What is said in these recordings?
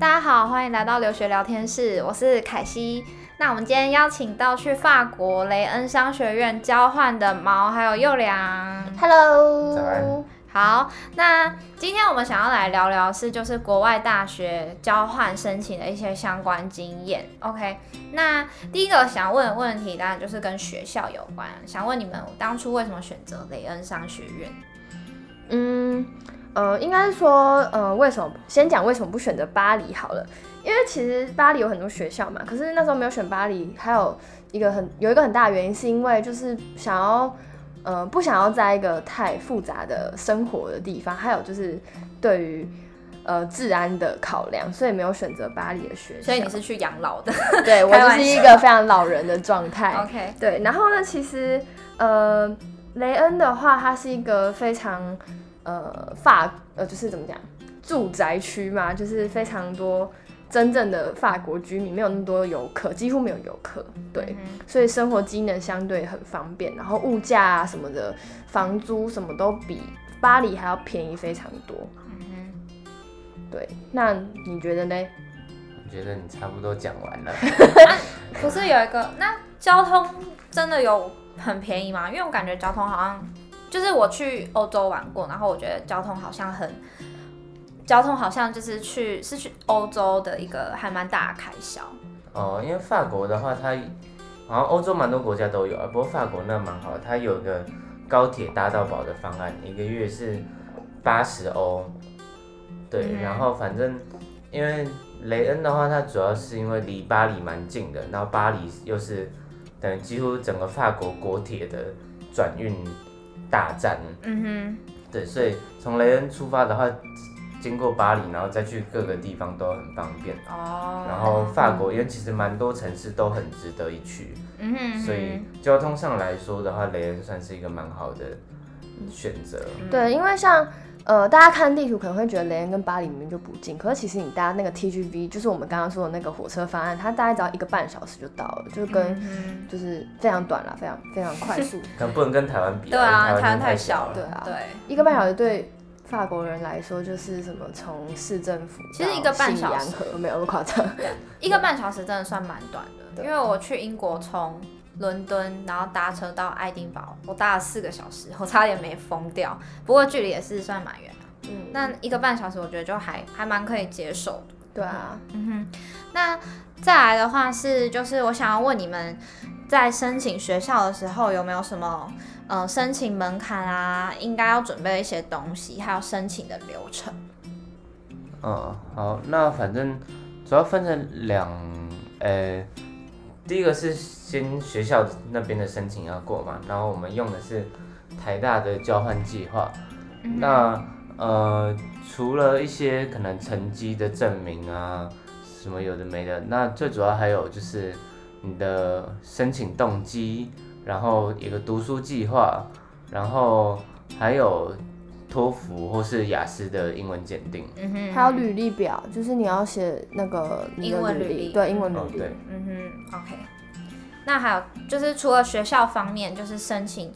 大家好，欢迎来到留学聊天室，我是凯西。那我们今天邀请到去法国雷恩商学院交换的毛还有幼良，Hello，早安。好，那今天我们想要来聊聊是就是国外大学交换申请的一些相关经验。OK，那第一个想问的问题当然就是跟学校有关，想问你们当初为什么选择雷恩商学院？嗯。呃，应该是说，呃，为什么先讲为什么不选择巴黎好了？因为其实巴黎有很多学校嘛，可是那时候没有选巴黎，还有一个很有一个很大的原因，是因为就是想要，呃，不想要在一个太复杂的生活的地方，还有就是对于呃治安的考量，所以没有选择巴黎的学校。所以你是去养老的？对，我就是一个非常老人的状态。OK，对，然后呢，其实呃，雷恩的话，他是一个非常。呃，法呃，就是怎么讲，住宅区嘛，就是非常多真正的法国居民，没有那么多游客，几乎没有游客，对，嗯、所以生活机能相对很方便，然后物价啊什么的，房租什么都比巴黎还要便宜非常多。嗯，对，那你觉得呢？我觉得你差不多讲完了。不是有一个，那交通真的有很便宜吗？因为我感觉交通好像。就是我去欧洲玩过，然后我觉得交通好像很，交通好像就是去是去欧洲的一个还蛮大的开销。哦，因为法国的话，它好像欧洲蛮多国家都有啊，不过法国那蛮好，它有个高铁搭到饱的方案，一个月是八十欧。对，嗯、然后反正因为雷恩的话，它主要是因为离巴黎蛮近的，然后巴黎又是等于几乎整个法国国铁的转运。大战，嗯哼，对，所以从雷恩出发的话，经过巴黎，然后再去各个地方都很方便。哦，然后法国因为其实蛮多城市都很值得一去，嗯哼，所以交通上来说的话，雷恩算是一个蛮好的选择。对，因为像。呃，大家看地图可能会觉得雷恩跟巴黎明明就不近，可是其实你搭那个 TGV，就是我们刚刚说的那个火车方案，它大概只要一个半小时就到了，就是跟就是非常短了，非常非常快速。可能不能跟台湾比，对啊，台湾太小了。对啊，对，一个半小时对法国人来说就是什么从市政府，其实一个半小时没有那么夸张，一个半小时真的算蛮短的，因为我去英国从。伦敦，然后搭车到爱丁堡，我搭了四个小时，我差点没疯掉。不过距离也是算蛮远的，嗯，那一个半小时我觉得就还还蛮可以接受的。对啊，嗯哼。那再来的话是，就是我想要问你们，在申请学校的时候有没有什么，呃，申请门槛啊，应该要准备一些东西，还有申请的流程。嗯，好，那反正主要分成两，呃。第一个是先学校那边的申请要过嘛，然后我们用的是台大的交换计划。嗯、那呃，除了一些可能成绩的证明啊，什么有的没的，那最主要还有就是你的申请动机，然后一个读书计划，然后还有托福或是雅思的英文检定。嗯哼，还有履历表，就是你要写那个英文履历，对，英文履历。哦、对，嗯哼。OK，那还有就是除了学校方面，就是申请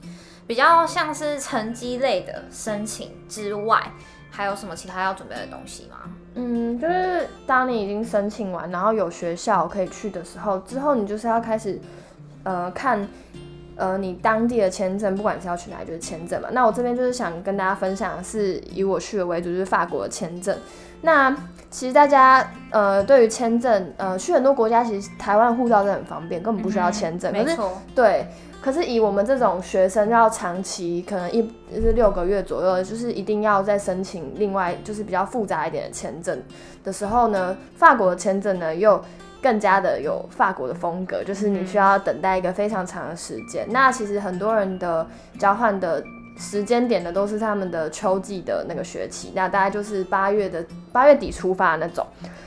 比较像是成绩类的申请之外，还有什么其他要准备的东西吗？嗯，就是当你已经申请完，然后有学校可以去的时候，之后你就是要开始呃看呃你当地的签证，不管是要去哪里就是签证嘛。那我这边就是想跟大家分享的是以我去的为主，就是法国的签证。那其实大家呃，对于签证呃，去很多国家，其实台湾护照真的很方便，根本不需要签证。没错。对，可是以我们这种学生要长期，可能一就是六个月左右，就是一定要再申请另外就是比较复杂一点的签证的时候呢，法国的签证呢又更加的有法国的风格，就是你需要等待一个非常长的时间。那其实很多人的交换的。时间点的都是他们的秋季的那个学期，那大概就是八月的八月底出发那种。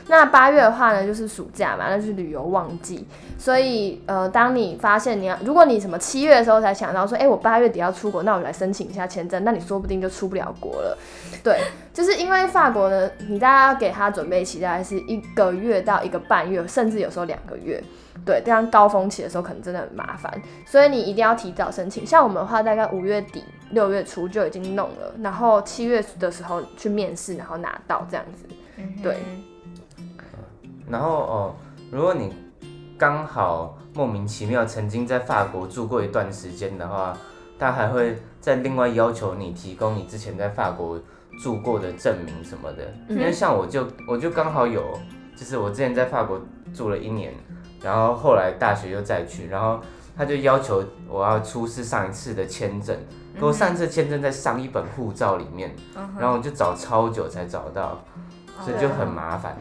那八月的话呢，就是暑假嘛，那就是旅游旺季。所以呃，当你发现你要，如果你什么七月的时候才想到说，哎、我八月底要出国，那我来申请一下签证，那你说不定就出不了国了。对，就是因为法国呢，你大概要给他准备期大概是一个月到一个半月，甚至有时候两个月。对，这样高峰期的时候可能真的很麻烦，所以你一定要提早申请。像我们的话，大概五月底六月初就已经弄了，然后七月的时候去面试，然后拿到这样子。对。然后哦，如果你刚好莫名其妙曾经在法国住过一段时间的话，他还会再另外要求你提供你之前在法国住过的证明什么的。因为像我就我就刚好有，就是我之前在法国住了一年，然后后来大学又再去，然后他就要求我要出示上一次的签证，可我上一次签证在上一本护照里面，然后我就找超久才找到，所以就很麻烦。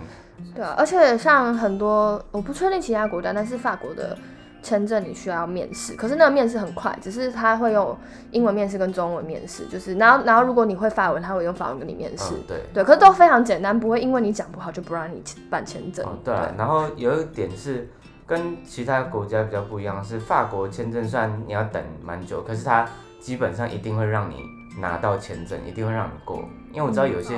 对啊，而且像很多，我不确定其他国家，但是法国的签证你需要面试，可是那个面试很快，只是他会用英文面试跟中文面试，就是然后然后如果你会法文，他会用法文跟你面试。嗯，对对，可是都非常简单，不会因为你讲不好就不让你办签证。哦，对啊，然后有一点是跟其他国家比较不一样，是法国签证虽然你要等蛮久，可是它基本上一定会让你拿到签证，一定会让你过，因为我知道有些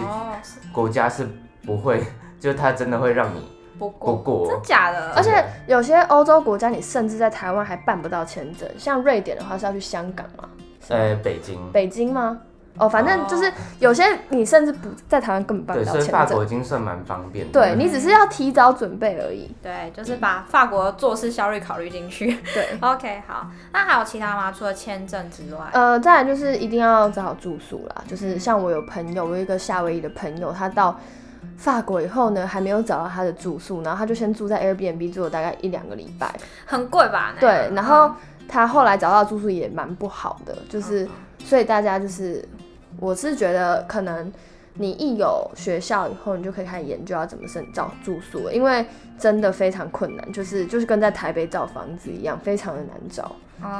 国家是不会。就它真的会让你不过，不过真假的？而且有些欧洲国家，你甚至在台湾还办不到签证。像瑞典的话是要去香港吗？呃，北京。北京吗？哦，反正就是有些你甚至不在台湾根本办不到签证。对，所以法国已经算蛮方便的。对，你只是要提早准备而已。对，就是把法国做事效率考虑进去。对，OK，好。那还有其他吗？除了签证之外？呃，再来就是一定要找好住宿啦。就是像我有朋友，我有一个夏威夷的朋友，他到。法国以后呢，还没有找到他的住宿，然后他就先住在 Airbnb 住了大概一两个礼拜，很贵吧？对，然后他后来找到住宿也蛮不好的，就是所以大家就是，我是觉得可能你一有学校以后，你就可以开始研究要怎么申找住宿，因为真的非常困难，就是就是跟在台北找房子一样，非常的难找。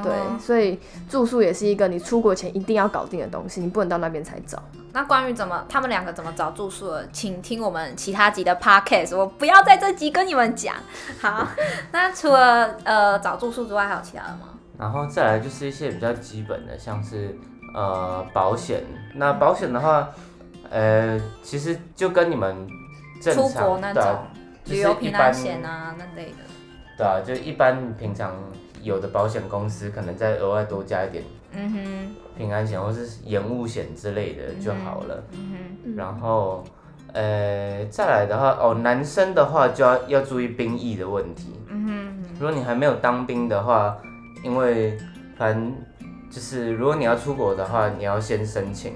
对，所以住宿也是一个你出国前一定要搞定的东西，你不能到那边才找。那关于怎么他们两个怎么找住宿的，请听我们其他集的 podcast，我不要在这集跟你们讲。好，那除了呃找住宿之外，还有其他的吗？然后再来就是一些比较基本的，像是呃保险。那保险的话，呃，其实就跟你们正常出国那种旅游平安险啊那类的。对啊，就一般平常。有的保险公司可能再额外多加一点，嗯哼，平安险或是延误险之类的就好了，嗯哼，然后，呃，再来的话，哦，男生的话就要要注意兵役的问题，嗯哼，如果你还没有当兵的话，因为反正就是如果你要出国的话，你要先申请，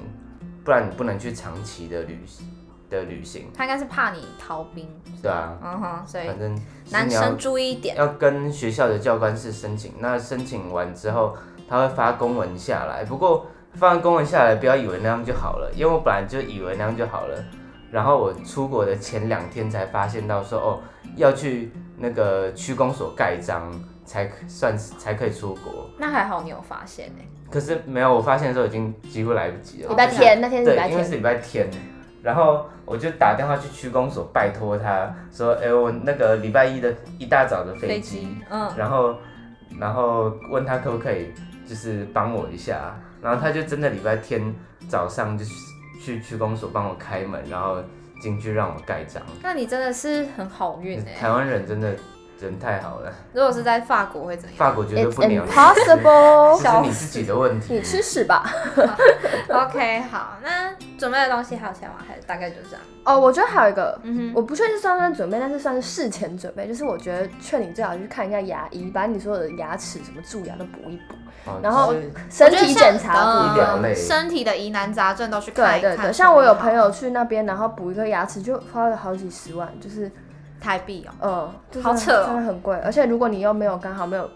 不然你不能去长期的旅行。的旅行，他应该是怕你逃兵，对啊，嗯哼，所以反正男生注意一点，要跟学校的教官室申请。那申请完之后，他会发公文下来。不过发完公文下来，不要以为那样就好了，因为我本来就以为那样就好了。然后我出国的前两天才发现到说，哦，要去那个区公所盖章才算是才可以出国。那还好你有发现呢？可是没有，我发现的时候已经几乎来不及了。礼拜天那天是礼拜天，对，因为是礼拜天。然后我就打电话去区公所拜托他说，哎，我那个礼拜一的一大早的飞机，嗯，然后然后问他可不可以就是帮我一下，然后他就真的礼拜天早上就去区公所帮我开门，然后进去让我盖章。那你真的是很好运哎，台湾人真的。人太好了。如果是在法国会怎样？法国绝对不鸟。Impossible。这是你自己的问题。你吃屎吧。OK，好，那准备的东西还有其他吗？还是大概就这样？哦，我觉得还有一个，嗯哼，我不确定是算不算准备，但是算是事前准备。就是我觉得劝你最好去看一下牙医，把你所有的牙齿什么蛀牙都补一补。哦、然后身体检查，嗯、身体的疑难杂症都去看一看。对对对，像我有朋友去那边，然后补一颗牙齿就花了好几十万，就是。台币哦，嗯，好扯、哦，真的很贵，而且如果你又没有刚好没有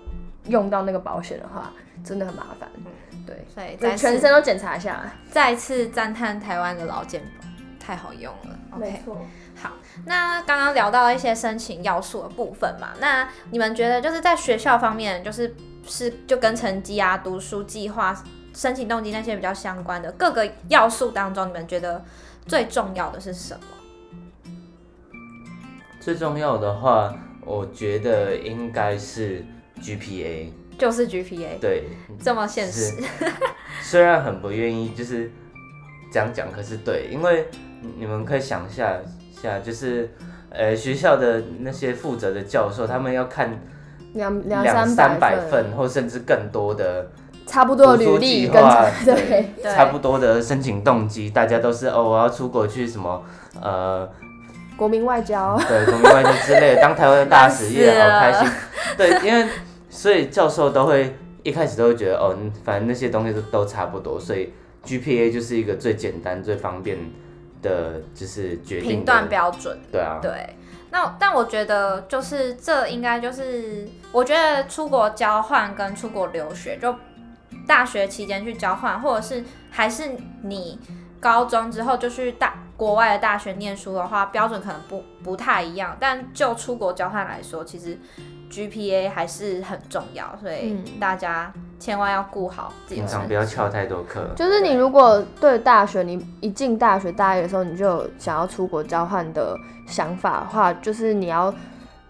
用到那个保险的话，真的很麻烦。嗯、对，所以再全身都检查一下。再次赞叹台湾的老健保太好用了。没错。好，那刚刚聊到一些申请要素的部分嘛，那你们觉得就是在学校方面，就是是就跟成绩啊、读书计划、申请动机那些比较相关的各个要素当中，你们觉得最重要的是什么？最重要的话，我觉得应该是 GPA，就是 GPA，对，这么现实。虽然很不愿意，就是讲讲，可是对，因为你们可以想一下下，就是呃学校的那些负责的教授，他们要看两两三百份，或甚至更多的差不多的履历，对对，差不多的申请动机，大家都是哦，我要出国去什么呃。国民外交，对，国民外交之类的，当台湾的大使也好 开心。对，因为所以教授都会一开始都会觉得，哦，反正那些东西都都差不多，所以 GPA 就是一个最简单、最方便的，就是决定评断标准。对啊，对。那但我觉得就是这应该就是，我觉得出国交换跟出国留学，就大学期间去交换，或者是还是你高中之后就去大国外的大学念书的话，标准可能不不太一样。但就出国交换来说，其实 GPA 还是很重要，所以大家千万要顾好自己平常，不要翘太多课。就是你如果对大学，你一进大学大一的时候，你就有想要出国交换的想法的话，就是你要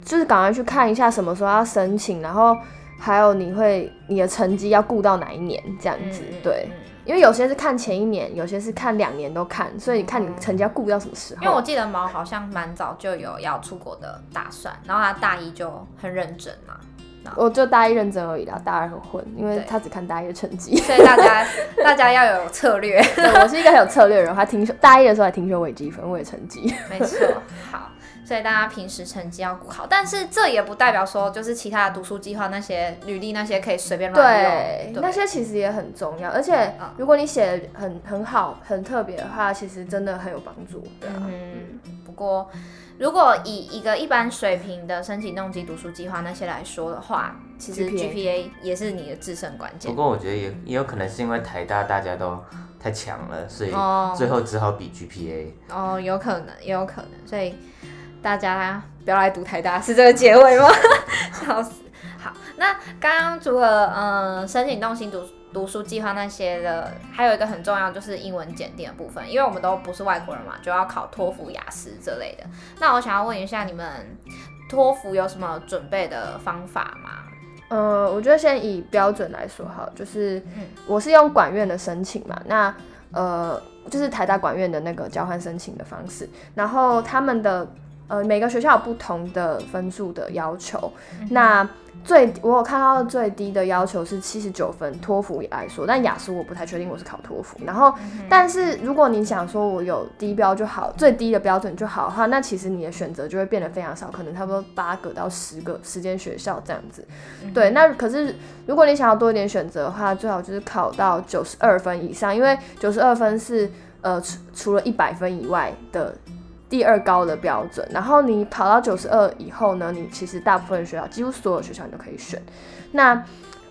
就是赶快去看一下什么时候要申请，然后还有你会你的成绩要顾到哪一年这样子，嗯、对。因为有些是看前一年，有些是看两年都看，所以你看你成绩要顾到什么时候。因为我记得毛好像蛮早就有要出国的打算，然后他大一就很认真嘛。我就大一认真而已啦，大二很混，因为他只看大一的成绩。所以大家 大家要有策略。我是一个很有策略的人，还听说大一的时候还听说微积分为成绩。没错，好。所以大家平时成绩要顾好，但是这也不代表说就是其他的读书计划那些履历那些可以随便乱用。那些其实也很重要，而且如果你写的很很好、很特别的话，其实真的很有帮助。对啊。嗯，不过如果以一个一般水平的申请动机读书计划那些来说的话，其实 GPA 也是你的制胜关键。不过我觉得也也有可能是因为台大大家都太强了，所以最后只好比 GPA。哦，有可能，也有可能，所以。大家不要来读台大，是这个结尾吗？笑死！好，那刚刚除了嗯、申请动心读读书计划那些的，还有一个很重要就是英文检定的部分，因为我们都不是外国人嘛，就要考托福、雅思之类的。那我想要问一下，你们托福有什么准备的方法吗？呃，我觉得先以标准来说好，就是我是用管院的申请嘛，那呃就是台大管院的那个交换申请的方式，然后他们的。呃，每个学校有不同的分数的要求。嗯、那最我有看到最低的要求是七十九分，托福来说，但雅思我不太确定我是考托福。然后，嗯、但是如果你想说我有低标就好，最低的标准就好的话，那其实你的选择就会变得非常少，可能差不多八个到十个时间学校这样子。嗯、对，那可是如果你想要多一点选择的话，最好就是考到九十二分以上，因为九十二分是呃除除了一百分以外的。第二高的标准，然后你跑到九十二以后呢，你其实大部分学校，几乎所有学校你都可以选。那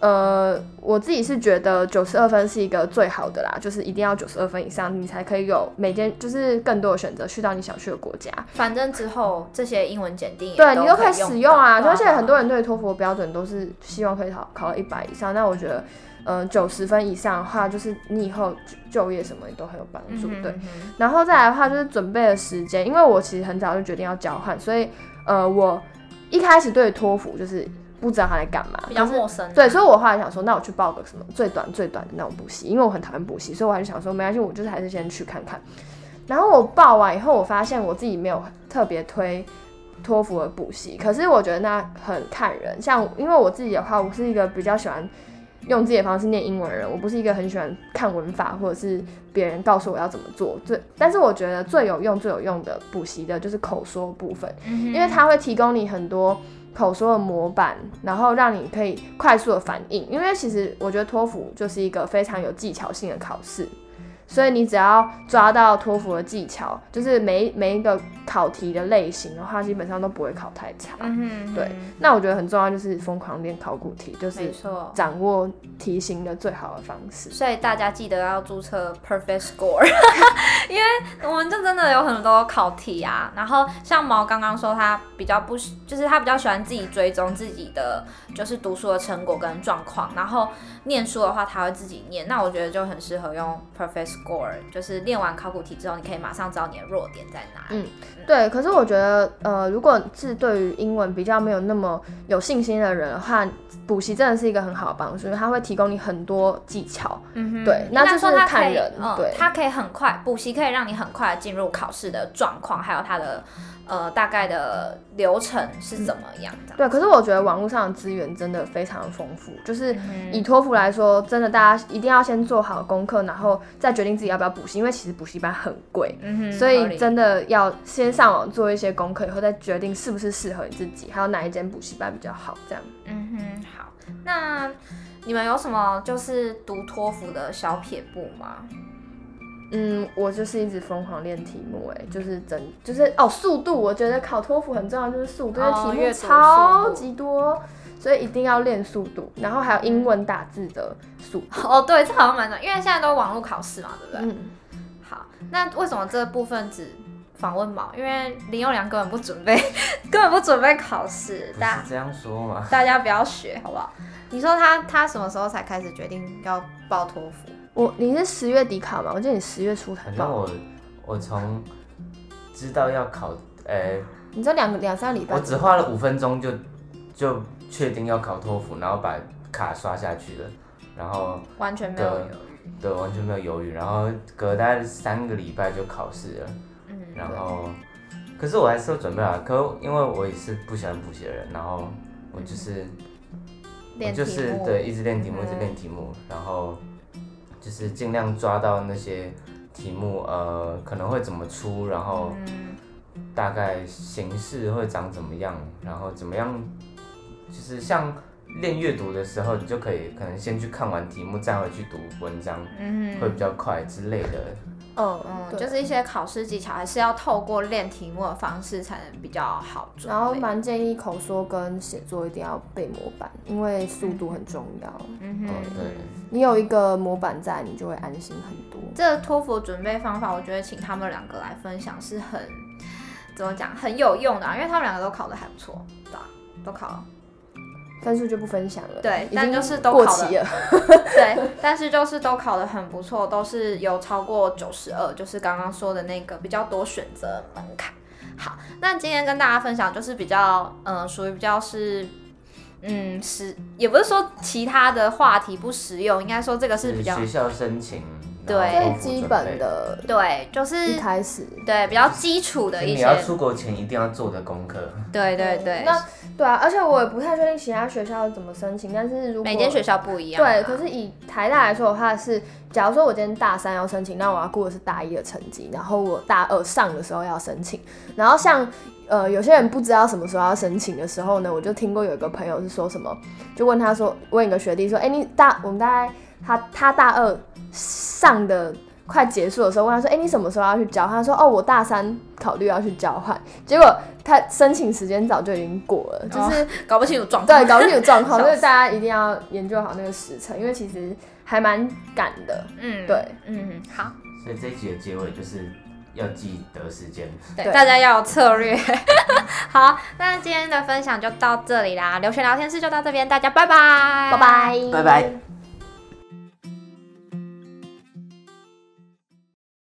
呃，我自己是觉得九十二分是一个最好的啦，就是一定要九十二分以上，你才可以有每间就是更多的选择去到你想去的国家。反正之后这些英文检定，对你都可以使用啊。而且很多人对托福的标准都是希望可以考考到一百以上，那我觉得。嗯，九十分以上的话，就是你以后就业什么也都很有帮助，对。嗯、哼哼然后再来的话，就是准备的时间，因为我其实很早就决定要交换，所以呃，我一开始对托福就是不知道他在干嘛，比较陌生。对，所以我后来想说，那我去报个什么最短最短的那种补习，因为我很讨厌补习，所以我还是想说没关系，我就是还是先去看看。然后我报完以后，我发现我自己没有特别推托福的补习，可是我觉得那很看人，像因为我自己的话，我是一个比较喜欢。用自己的方式念英文的人，我不是一个很喜欢看文法或者是别人告诉我要怎么做。最，但是我觉得最有用、最有用的补习的就是口说部分，嗯、因为它会提供你很多口说的模板，然后让你可以快速的反应。因为其实我觉得托福就是一个非常有技巧性的考试。所以你只要抓到托福的技巧，就是每每一个考题的类型的话，基本上都不会考太差。嗯哼嗯哼对，那我觉得很重要就是疯狂练考古题，就是掌握题型的最好的方式。所以大家记得要注册 Perfect Score，因为我们就真的有很多考题啊。然后像毛刚刚说，他比较不，就是他比较喜欢自己追踪自己的，就是读书的成果跟状况。然后念书的话，他会自己念。那我觉得就很适合用 Perfect。Score 就是练完考古题之后，你可以马上知道你的弱点在哪里。嗯，对。可是我觉得，呃，如果是对于英文比较没有那么有信心的人的话，补习真的是一个很好的帮助，因为它会提供你很多技巧。嗯哼，对。那就是看人，嗯、对，它可以很快补习，可以让你很快进入考试的状况，还有它的。呃，大概的流程是怎么样的？对，可是我觉得网络上的资源真的非常丰富。就是以托福来说，真的大家一定要先做好功课，然后再决定自己要不要补习，因为其实补习班很贵，所以真的要先上网做一些功课，以后再决定是不是适合你自己，还有哪一间补习班比较好，这样。嗯哼，好，那你们有什么就是读托福的小撇步吗？嗯，我就是一直疯狂练题目，哎，就是整就是哦，速度，我觉得考托福很重要，就是速度，因为题目超级多，所以一定要练速度，然后还有英文打字的速度。哦，对，这好像蛮重要，因为现在都网络考试嘛，对不对？嗯。好，那为什么这部分只访问毛？因为林佑良根本不准备，根本不准备考试。不是这样说嘛？大家不要学，好不好？你说他他什么时候才开始决定要报托福？我你是十月底考吗？我记得你十月初才报。反正我我从知道要考，呃、欸，你这两个两三个礼拜，我只花了五分钟就就确定要考托福，然后把卡刷下去了，然后完全没有犹豫，对，完全没有犹豫，然后隔大概三个礼拜就考试了，嗯，然后可是我还是有准备啊，可因为我也是不喜欢补习的人，然后我就是、嗯、我就是对一直练题目，一直练题目，然后。就是尽量抓到那些题目，呃，可能会怎么出，然后大概形式会长怎么样，然后怎么样，就是像练阅读的时候，你就可以可能先去看完题目，再回去读文章，会比较快之类的。嗯嗯，就是一些考试技巧，还是要透过练题目的方式才能比较好准备。然后蛮建议口说跟写作一定要背模板，因为速度很重要。嗯哼，对，你有一个模板在，你就会安心很多。这个托福准备方法，我觉得请他们两个来分享是很怎么讲很有用的啊，因为他们两个都考得还不错，对吧？都考了。分数就不分享了，对，但就是都过期了，对，但是就是都考得很不错，都是有超过九十二，就是刚刚说的那个比较多选择门槛。好，那今天跟大家分享就是比较，嗯、呃，属于比较是，嗯，实也不是说其他的话题不实用，应该说这个是比较学校申请。对，最基本的，对，就是一开始，对，比较基础的一些。你要出国前一定要做的功课。对对对。那对啊，而且我也不太确定其他学校怎么申请，但是如果每间学校不一样。对，可是以台大来说的话是，假如说我今天大三要申请，那我要顾的是大一的成绩，然后我大二上的时候要申请，然后像呃有些人不知道什么时候要申请的时候呢，我就听过有一个朋友是说什么，就问他说，问一个学弟说，哎、欸，你大我们大概他他大二。上的快结束的时候，问他说：“哎、欸，你什么时候要去交换？”他说：“哦，我大三考虑要去交换。”结果他申请时间早就已经过了，就是、哦、搞不清楚状况。对，搞不清楚状况，所以大家一定要研究好那个时辰，因为其实还蛮赶的。嗯，对，嗯，好。所以这一集的结尾就是要记得时间，对，大家要有策略。好，那今天的分享就到这里啦，留学聊天室就到这边，大家拜拜，拜拜，拜拜。